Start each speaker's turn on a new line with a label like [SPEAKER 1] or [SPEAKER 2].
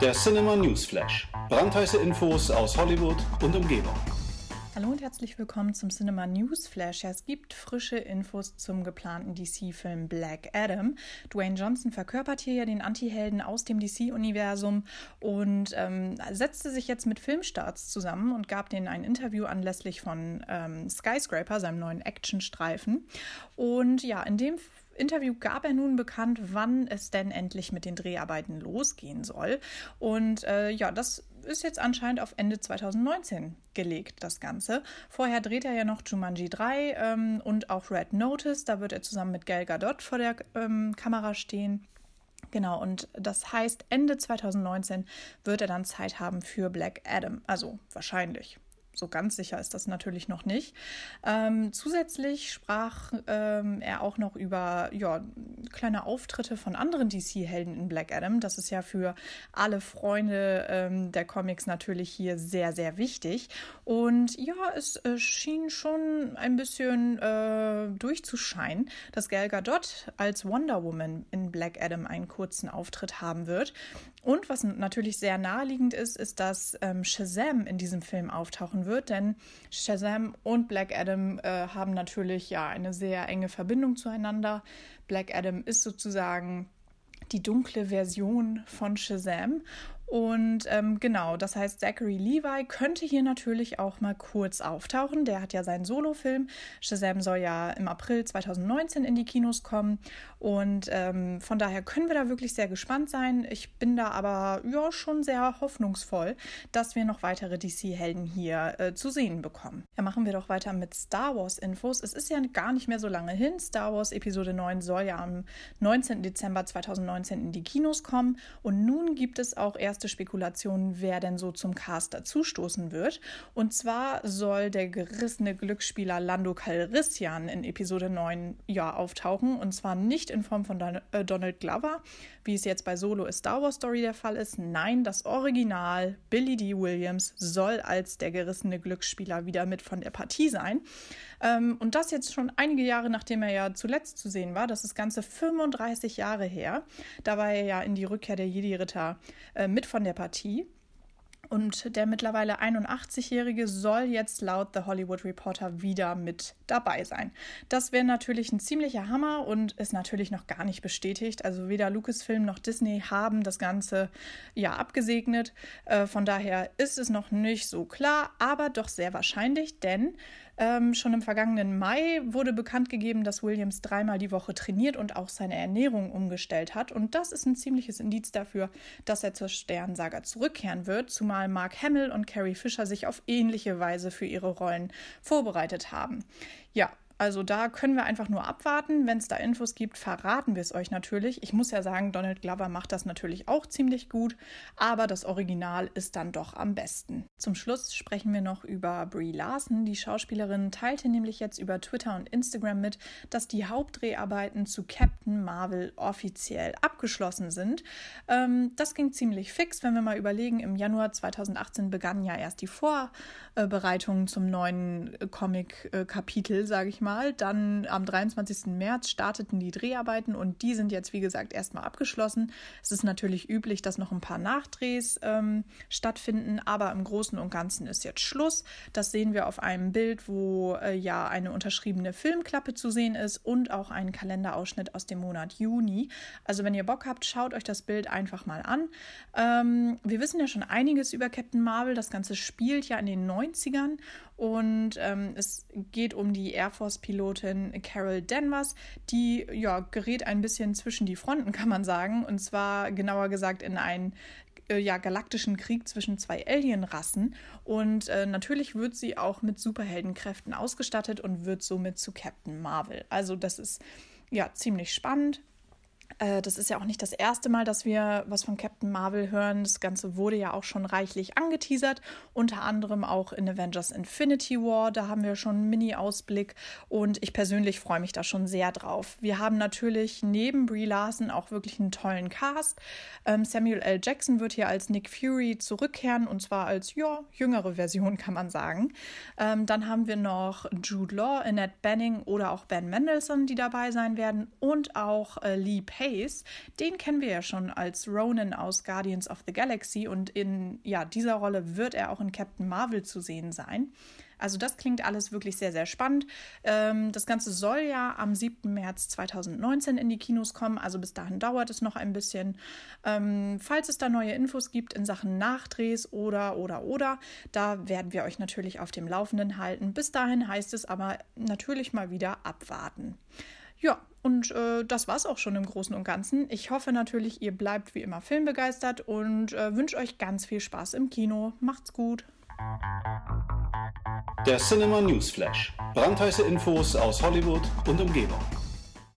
[SPEAKER 1] Der Cinema Newsflash. Brandheiße Infos aus Hollywood und Umgebung.
[SPEAKER 2] Hallo und herzlich willkommen zum Cinema Newsflash. Es gibt frische Infos zum geplanten DC-Film Black Adam. Dwayne Johnson verkörpert hier ja den Anti-Helden aus dem DC-Universum und ähm, setzte sich jetzt mit Filmstarts zusammen und gab denen ein Interview anlässlich von ähm, Skyscraper, seinem neuen Actionstreifen. Und ja, in dem Interview gab er nun bekannt, wann es denn endlich mit den Dreharbeiten losgehen soll. Und äh, ja, das ist jetzt anscheinend auf Ende 2019 gelegt, das Ganze. Vorher dreht er ja noch Jumanji 3 ähm, und auch Red Notice. Da wird er zusammen mit Gal Gadot vor der ähm, Kamera stehen. Genau, und das heißt, Ende 2019 wird er dann Zeit haben für Black Adam. Also wahrscheinlich so ganz sicher ist das natürlich noch nicht. Ähm, zusätzlich sprach ähm, er auch noch über ja, kleine Auftritte von anderen DC-Helden in Black Adam. Das ist ja für alle Freunde ähm, der Comics natürlich hier sehr, sehr wichtig. Und ja, es äh, schien schon ein bisschen äh, durchzuscheinen, dass Gal Gadot als Wonder Woman in Black Adam einen kurzen Auftritt haben wird. Und was natürlich sehr naheliegend ist, ist, dass ähm, Shazam in diesem Film auftauchen wird, denn Shazam und Black Adam äh, haben natürlich ja eine sehr enge Verbindung zueinander. Black Adam ist sozusagen die dunkle Version von Shazam und ähm, genau, das heißt, Zachary Levi könnte hier natürlich auch mal kurz auftauchen. Der hat ja seinen Solofilm. Shazam soll ja im April 2019 in die Kinos kommen. Und ähm, von daher können wir da wirklich sehr gespannt sein. Ich bin da aber ja schon sehr hoffnungsvoll, dass wir noch weitere DC-Helden hier äh, zu sehen bekommen. Ja, machen wir doch weiter mit Star Wars-Infos. Es ist ja gar nicht mehr so lange hin. Star Wars Episode 9 soll ja am 19. Dezember 2019 in die Kinos kommen. Und nun gibt es auch erst erste Spekulationen, wer denn so zum Cast dazustoßen wird. Und zwar soll der gerissene Glücksspieler Lando Calrissian in Episode 9 ja auftauchen. Und zwar nicht in Form von äh, Donald Glover, wie es jetzt bei Solo A Star Wars Story der Fall ist. Nein, das Original Billy D. Williams soll als der gerissene Glücksspieler wieder mit von der Partie sein. Ähm, und das jetzt schon einige Jahre, nachdem er ja zuletzt zu sehen war. Das ist ganze 35 Jahre her. Da war er ja in die Rückkehr der Jedi-Ritter äh, mit von der Partie. Und der mittlerweile 81-Jährige soll jetzt laut The Hollywood Reporter wieder mit dabei sein. Das wäre natürlich ein ziemlicher Hammer und ist natürlich noch gar nicht bestätigt. Also weder Lucasfilm noch Disney haben das Ganze ja abgesegnet. Äh, von daher ist es noch nicht so klar, aber doch sehr wahrscheinlich, denn ähm, schon im vergangenen Mai wurde bekannt gegeben, dass Williams dreimal die Woche trainiert und auch seine Ernährung umgestellt hat. Und das ist ein ziemliches Indiz dafür, dass er zur Sternsaga zurückkehren wird, zumal Mark Hamill und Carrie Fisher sich auf ähnliche Weise für ihre Rollen vorbereitet haben. Ja, also da können wir einfach nur abwarten. Wenn es da Infos gibt, verraten wir es euch natürlich. Ich muss ja sagen, Donald Glover macht das natürlich auch ziemlich gut, aber das Original ist dann doch am besten. Zum Schluss sprechen wir noch über Brie Larson. Die Schauspielerin teilte nämlich jetzt über Twitter und Instagram mit, dass die Hauptdreharbeiten zu Captain Marvel offiziell abgeschlossen sind. Ähm, das ging ziemlich fix, wenn wir mal überlegen. Im Januar 2018 begannen ja erst die Vorbereitungen zum neuen Comic-Kapitel, sage ich mal mal. Dann am 23. März starteten die Dreharbeiten und die sind jetzt, wie gesagt, erstmal abgeschlossen. Es ist natürlich üblich, dass noch ein paar Nachdrehs ähm, stattfinden, aber im Großen und Ganzen ist jetzt Schluss. Das sehen wir auf einem Bild, wo äh, ja eine unterschriebene Filmklappe zu sehen ist und auch ein Kalenderausschnitt aus dem Monat Juni. Also wenn ihr Bock habt, schaut euch das Bild einfach mal an. Ähm, wir wissen ja schon einiges über Captain Marvel. Das Ganze spielt ja in den 90ern und ähm, es geht um die Air Force-Pilotin Carol Danvers. Die ja, gerät ein bisschen zwischen die Fronten, kann man sagen. Und zwar genauer gesagt in einen äh, ja, galaktischen Krieg zwischen zwei Alienrassen. Und äh, natürlich wird sie auch mit Superheldenkräften ausgestattet und wird somit zu Captain Marvel. Also das ist ja ziemlich spannend. Äh, das ist ja auch nicht das erste Mal, dass wir was von Captain Marvel hören. Das Ganze wurde ja auch schon reichlich angeteasert, unter anderem auch in Avengers Infinity War. Da haben wir schon einen Mini-Ausblick und ich persönlich freue mich da schon sehr drauf. Wir haben natürlich neben Brie Larson auch wirklich einen tollen Cast. Ähm, Samuel L. Jackson wird hier als Nick Fury zurückkehren und zwar als ja, jüngere Version, kann man sagen. Ähm, dann haben wir noch Jude Law, Annette Benning oder auch Ben Mendelssohn, die dabei sein werden und auch äh, Lee Pace. Den kennen wir ja schon als Ronan aus Guardians of the Galaxy und in ja, dieser Rolle wird er auch in Captain Marvel zu sehen sein. Also das klingt alles wirklich sehr, sehr spannend. Ähm, das Ganze soll ja am 7. März 2019 in die Kinos kommen, also bis dahin dauert es noch ein bisschen. Ähm, falls es da neue Infos gibt in Sachen Nachdrehs oder, oder, oder, da werden wir euch natürlich auf dem Laufenden halten. Bis dahin heißt es aber natürlich mal wieder abwarten. Ja, und äh, das war's auch schon im Großen und Ganzen. Ich hoffe natürlich, ihr bleibt wie immer filmbegeistert und äh, wünsche euch ganz viel Spaß im Kino. Macht's gut.
[SPEAKER 1] Der Cinema News Flash. Brandheiße Infos aus Hollywood und Umgebung.